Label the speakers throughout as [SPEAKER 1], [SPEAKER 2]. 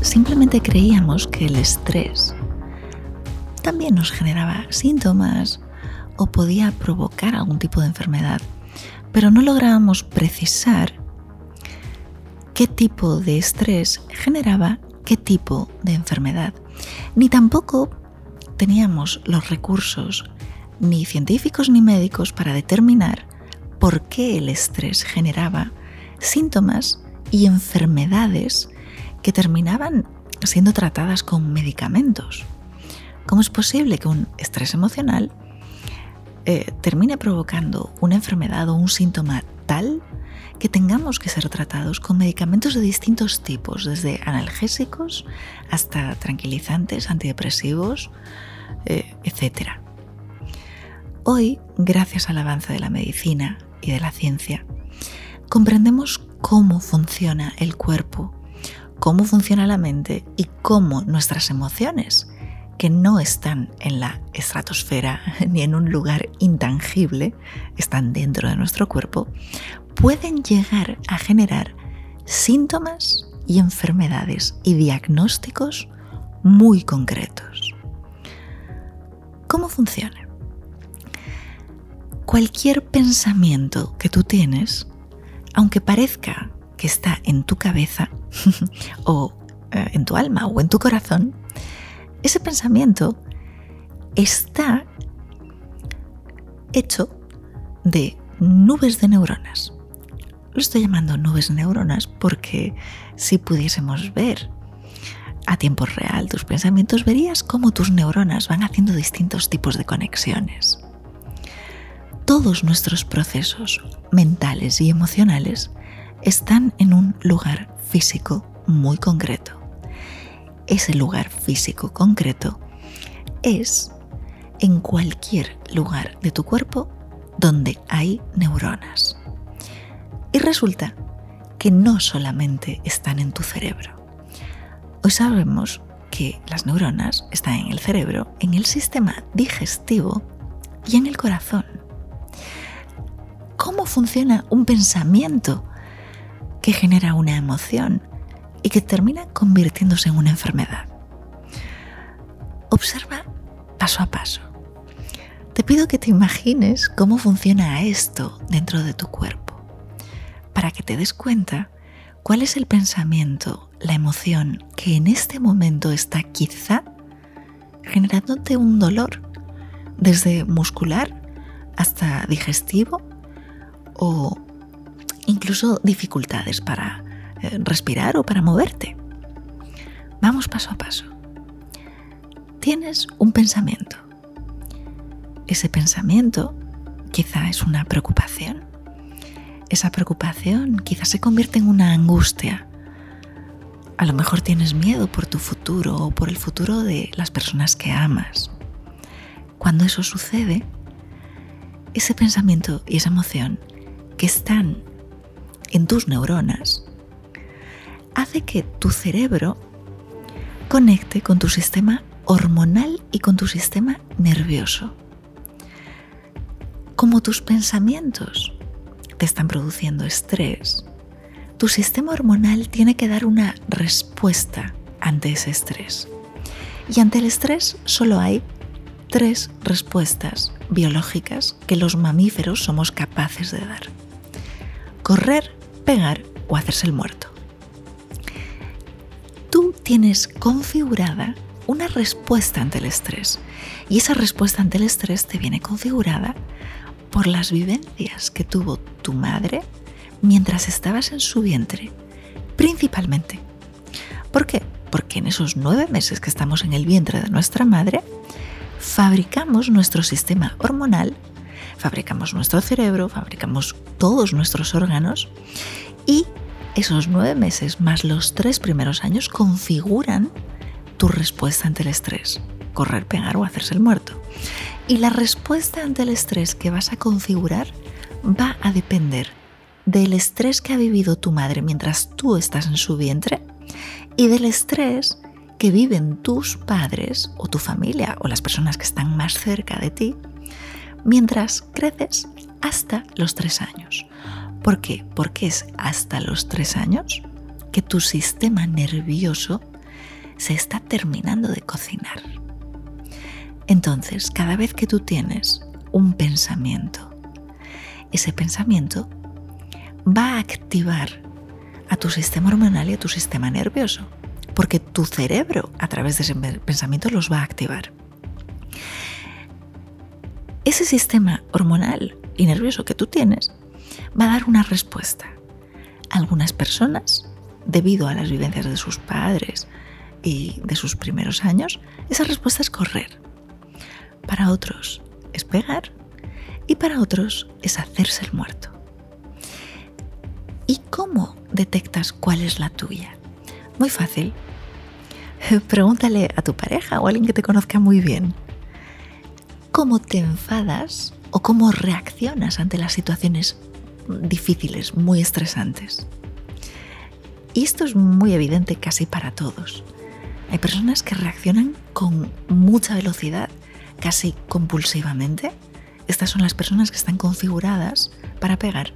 [SPEAKER 1] Simplemente creíamos que el estrés también nos generaba síntomas o podía provocar algún tipo de enfermedad, pero no lográbamos precisar qué tipo de estrés generaba qué tipo de enfermedad, ni tampoco teníamos los recursos ni científicos ni médicos para determinar por qué el estrés generaba síntomas y enfermedades que terminaban siendo tratadas con medicamentos. ¿Cómo es posible que un estrés emocional eh, termine provocando una enfermedad o un síntoma tal que tengamos que ser tratados con medicamentos de distintos tipos, desde analgésicos hasta tranquilizantes, antidepresivos, eh, etc. Hoy, gracias al avance de la medicina y de la ciencia, comprendemos cómo funciona el cuerpo, cómo funciona la mente y cómo nuestras emociones, que no están en la estratosfera ni en un lugar intangible, están dentro de nuestro cuerpo, pueden llegar a generar síntomas y enfermedades y diagnósticos muy concretos. ¿Cómo funciona? Cualquier pensamiento que tú tienes, aunque parezca que está en tu cabeza o eh, en tu alma o en tu corazón, ese pensamiento está hecho de nubes de neuronas. Lo estoy llamando nubes de neuronas porque si pudiésemos ver a tiempo real tus pensamientos, verías cómo tus neuronas van haciendo distintos tipos de conexiones. Todos nuestros procesos mentales y emocionales están en un lugar físico muy concreto. Ese lugar físico concreto es en cualquier lugar de tu cuerpo donde hay neuronas. Y resulta que no solamente están en tu cerebro. Hoy sabemos que las neuronas están en el cerebro, en el sistema digestivo y en el corazón. ¿Cómo funciona un pensamiento que genera una emoción y que termina convirtiéndose en una enfermedad? Observa paso a paso. Te pido que te imagines cómo funciona esto dentro de tu cuerpo para que te des cuenta cuál es el pensamiento, la emoción que en este momento está quizá generándote un dolor, desde muscular hasta digestivo o incluso dificultades para eh, respirar o para moverte. Vamos paso a paso. Tienes un pensamiento. Ese pensamiento quizá es una preocupación esa preocupación quizás se convierte en una angustia. A lo mejor tienes miedo por tu futuro o por el futuro de las personas que amas. Cuando eso sucede, ese pensamiento y esa emoción que están en tus neuronas hace que tu cerebro conecte con tu sistema hormonal y con tu sistema nervioso. Como tus pensamientos te están produciendo estrés, tu sistema hormonal tiene que dar una respuesta ante ese estrés. Y ante el estrés solo hay tres respuestas biológicas que los mamíferos somos capaces de dar. Correr, pegar o hacerse el muerto. Tú tienes configurada una respuesta ante el estrés y esa respuesta ante el estrés te viene configurada por las vivencias que tuvo tu madre mientras estabas en su vientre, principalmente. ¿Por qué? Porque en esos nueve meses que estamos en el vientre de nuestra madre, fabricamos nuestro sistema hormonal, fabricamos nuestro cerebro, fabricamos todos nuestros órganos y esos nueve meses más los tres primeros años configuran tu respuesta ante el estrés, correr, pegar o hacerse el muerto. Y la respuesta ante el estrés que vas a configurar va a depender del estrés que ha vivido tu madre mientras tú estás en su vientre y del estrés que viven tus padres o tu familia o las personas que están más cerca de ti mientras creces hasta los tres años. ¿Por qué? Porque es hasta los tres años que tu sistema nervioso se está terminando de cocinar. Entonces, cada vez que tú tienes un pensamiento, ese pensamiento va a activar a tu sistema hormonal y a tu sistema nervioso, porque tu cerebro a través de ese pensamiento los va a activar. Ese sistema hormonal y nervioso que tú tienes va a dar una respuesta. Algunas personas, debido a las vivencias de sus padres y de sus primeros años, esa respuesta es correr. Para otros es pegar y para otros es hacerse el muerto. ¿Y cómo detectas cuál es la tuya? Muy fácil. Pregúntale a tu pareja o a alguien que te conozca muy bien. ¿Cómo te enfadas o cómo reaccionas ante las situaciones difíciles, muy estresantes? Y esto es muy evidente casi para todos. Hay personas que reaccionan con mucha velocidad, casi compulsivamente. Estas son las personas que están configuradas para pegar.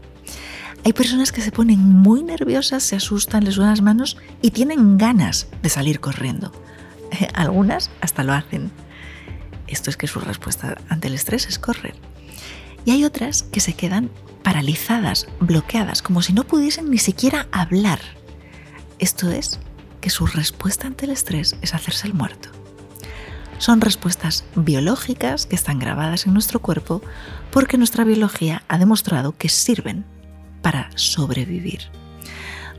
[SPEAKER 1] Hay personas que se ponen muy nerviosas, se asustan, les suenan las manos y tienen ganas de salir corriendo. Algunas hasta lo hacen. Esto es que su respuesta ante el estrés es correr. Y hay otras que se quedan paralizadas, bloqueadas, como si no pudiesen ni siquiera hablar. Esto es que su respuesta ante el estrés es hacerse el muerto. Son respuestas biológicas que están grabadas en nuestro cuerpo porque nuestra biología ha demostrado que sirven para sobrevivir.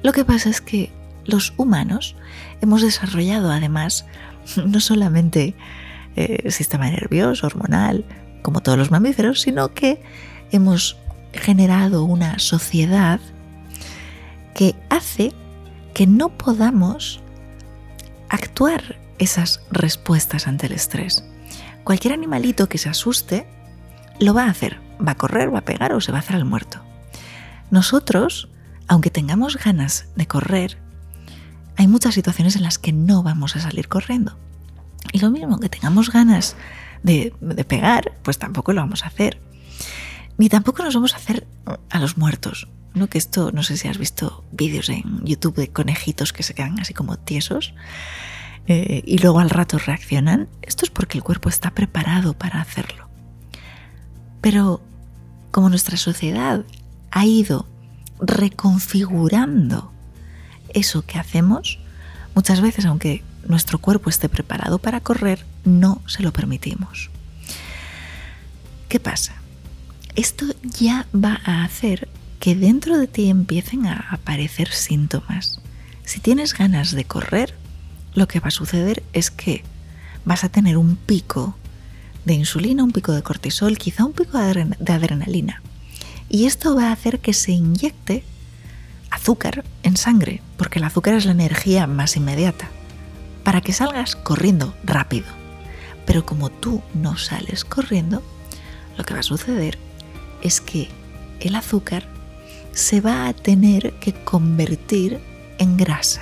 [SPEAKER 1] Lo que pasa es que los humanos hemos desarrollado además no solamente eh, sistema nervioso, hormonal, como todos los mamíferos, sino que hemos generado una sociedad que hace que no podamos actuar esas respuestas ante el estrés. Cualquier animalito que se asuste lo va a hacer, va a correr, va a pegar o se va a hacer al muerto. Nosotros, aunque tengamos ganas de correr, hay muchas situaciones en las que no vamos a salir corriendo. Y lo mismo, que tengamos ganas de, pegar, pues tampoco lo vamos a hacer. Ni tampoco nos vamos a hacer a los muertos. ¿no? Que esto, no sé si has visto vídeos en YouTube de conejitos que se quedan así como tiesos eh, y luego al rato reaccionan. Esto es porque el cuerpo está preparado para hacerlo. Pero como nuestra sociedad ha ido reconfigurando eso que hacemos, muchas veces, aunque nuestro cuerpo esté preparado para correr, no se lo permitimos. ¿Qué pasa? Esto ya va a hacer que dentro de ti empiecen a aparecer síntomas. Si tienes ganas de correr, lo que va a suceder es que vas a tener un pico de insulina, un pico de cortisol, quizá un pico de adrenalina. Y esto va a hacer que se inyecte azúcar en sangre, porque el azúcar es la energía más inmediata, para que salgas corriendo rápido. Pero como tú no sales corriendo, lo que va a suceder es que el azúcar se va a tener que convertir en grasa.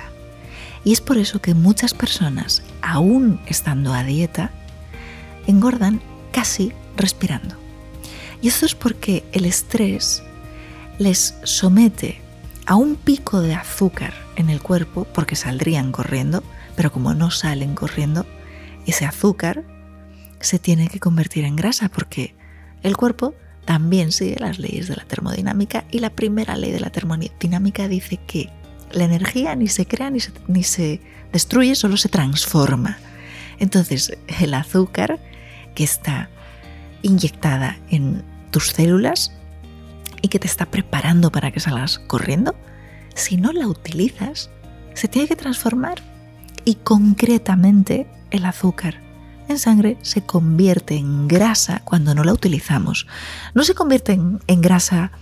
[SPEAKER 1] Y es por eso que muchas personas, aún estando a dieta, engordan casi respirando. Y esto es porque el estrés les somete a un pico de azúcar en el cuerpo porque saldrían corriendo, pero como no salen corriendo, ese azúcar se tiene que convertir en grasa porque el cuerpo también sigue las leyes de la termodinámica y la primera ley de la termodinámica dice que la energía ni se crea ni se, ni se destruye, solo se transforma. Entonces el azúcar que está inyectada en tus células y que te está preparando para que salgas corriendo, si no la utilizas, se tiene que transformar. Y concretamente el azúcar en sangre se convierte en grasa cuando no la utilizamos. No se convierte en, grasa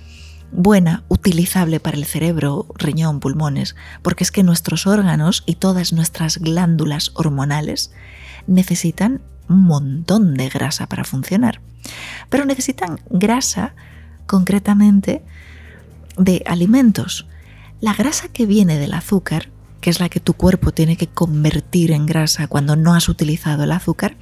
[SPEAKER 1] buena, utilizable para el cerebro, riñón, pulmones, porque es que nuestros órganos y todas nuestras glándulas hormonales necesitan un montón de grasa para funcionar. Pero necesitan grasa concretamente de alimentos. La grasa que viene del azúcar, que es la que tu cuerpo tiene que convertir en grasa cuando no has utilizado el azúcar,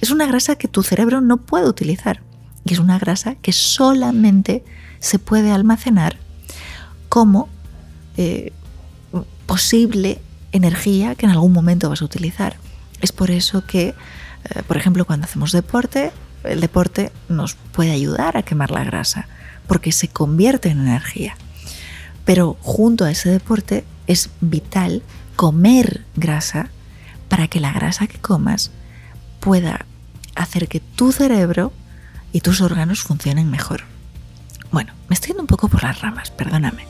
[SPEAKER 1] es una grasa que tu cerebro no puede utilizar. Y es una grasa que solamente se puede almacenar como eh, posible energía que en algún momento vas a utilizar. Es por eso que, eh, por ejemplo, cuando hacemos deporte, el deporte nos puede ayudar a quemar la grasa, porque se convierte en energía. Pero junto a ese deporte es vital comer grasa para que la grasa que comas pueda hacer que tu cerebro y tus órganos funcionen mejor. Bueno, me estoy yendo un poco por las ramas, perdóname.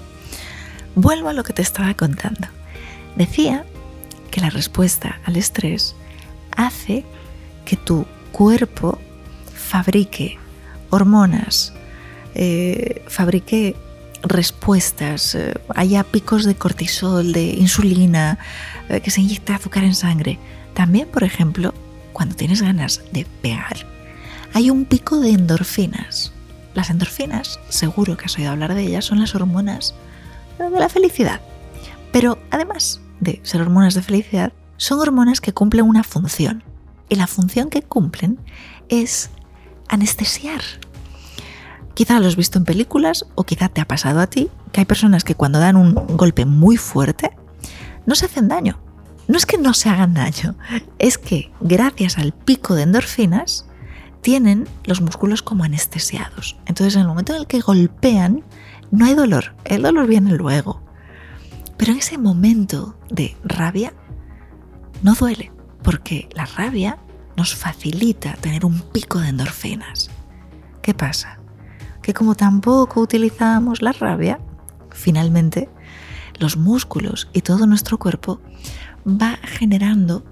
[SPEAKER 1] Vuelvo a lo que te estaba contando. Decía que la respuesta al estrés hace que tu cuerpo fabrique hormonas, eh, fabrique respuestas, eh, haya picos de cortisol, de insulina, eh, que se inyecte azúcar en sangre. También, por ejemplo, cuando tienes ganas de pegar, hay un pico de endorfinas. Las endorfinas, seguro que has oído hablar de ellas, son las hormonas de la felicidad. Pero además de ser hormonas de felicidad, son hormonas que cumplen una función. Y la función que cumplen es anestesiar. Quizá lo has visto en películas o quizá te ha pasado a ti que hay personas que cuando dan un golpe muy fuerte no se hacen daño. No es que no se hagan daño, es que gracias al pico de endorfinas tienen los músculos como anestesiados. Entonces en el momento en el que golpean no hay dolor, el dolor viene luego. Pero en ese momento de rabia no duele, porque la rabia nos facilita tener un pico de endorfinas. ¿Qué pasa? Que como tampoco utilizamos la rabia, finalmente los músculos y todo nuestro cuerpo va generando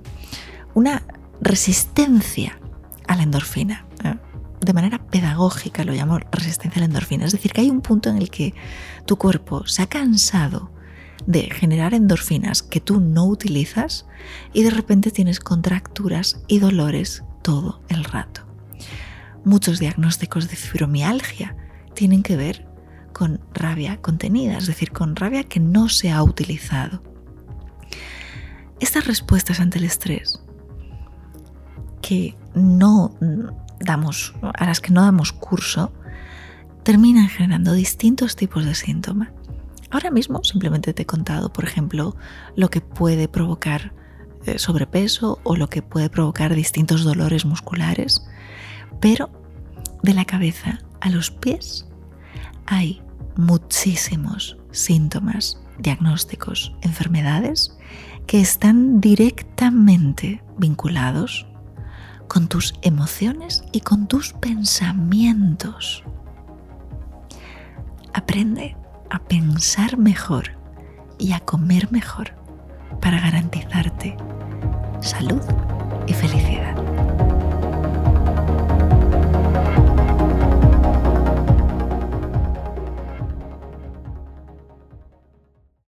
[SPEAKER 1] una resistencia a la endorfina. ¿eh? De manera pedagógica lo llamo resistencia a la endorfina. Es decir, que hay un punto en el que tu cuerpo se ha cansado de generar endorfinas que tú no utilizas y de repente tienes contracturas y dolores todo el rato. Muchos diagnósticos de fibromialgia tienen que ver con rabia contenida, es decir, con rabia que no se ha utilizado. Estas respuestas ante el estrés que no damos, a las que no damos curso, terminan generando distintos tipos de síntomas. Ahora mismo simplemente te he contado, por ejemplo, lo que puede provocar eh, sobrepeso o lo que puede provocar distintos dolores musculares, pero de la cabeza a los pies hay muchísimos síntomas, diagnósticos, enfermedades que están directamente vinculados con tus emociones y con tus pensamientos. Aprende a pensar mejor y a comer mejor para garantizarte salud y felicidad.